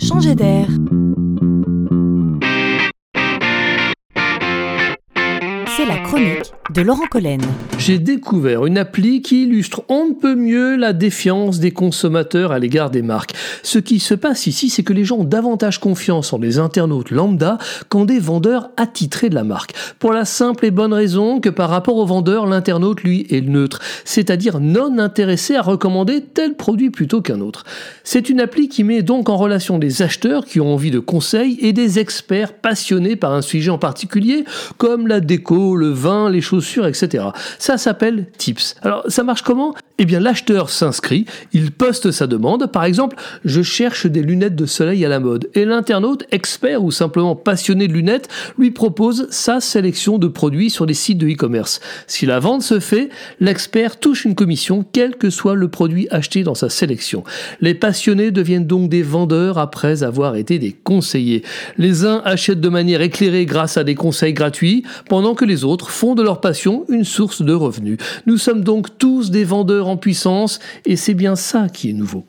changer d'air. La chronique de Laurent Collen. J'ai découvert une appli qui illustre on peut mieux la défiance des consommateurs à l'égard des marques. Ce qui se passe ici, c'est que les gens ont davantage confiance en les internautes lambda qu'en des vendeurs attitrés de la marque. Pour la simple et bonne raison que par rapport aux vendeurs, l'internaute, lui, est neutre, c'est-à-dire non intéressé à recommander tel produit plutôt qu'un autre. C'est une appli qui met donc en relation des acheteurs qui ont envie de conseils et des experts passionnés par un sujet en particulier, comme la déco, le vin, les chaussures, etc. Ça s'appelle Tips. Alors ça marche comment? Eh bien l'acheteur s'inscrit, il poste sa demande, par exemple, je cherche des lunettes de soleil à la mode, et l'internaute, expert ou simplement passionné de lunettes, lui propose sa sélection de produits sur les sites de e-commerce. Si la vente se fait, l'expert touche une commission, quel que soit le produit acheté dans sa sélection. Les passionnés deviennent donc des vendeurs après avoir été des conseillers. Les uns achètent de manière éclairée grâce à des conseils gratuits, pendant que les autres font de leur passion une source de revenus. Nous sommes donc tous des vendeurs en puissance et c'est bien ça qui est nouveau.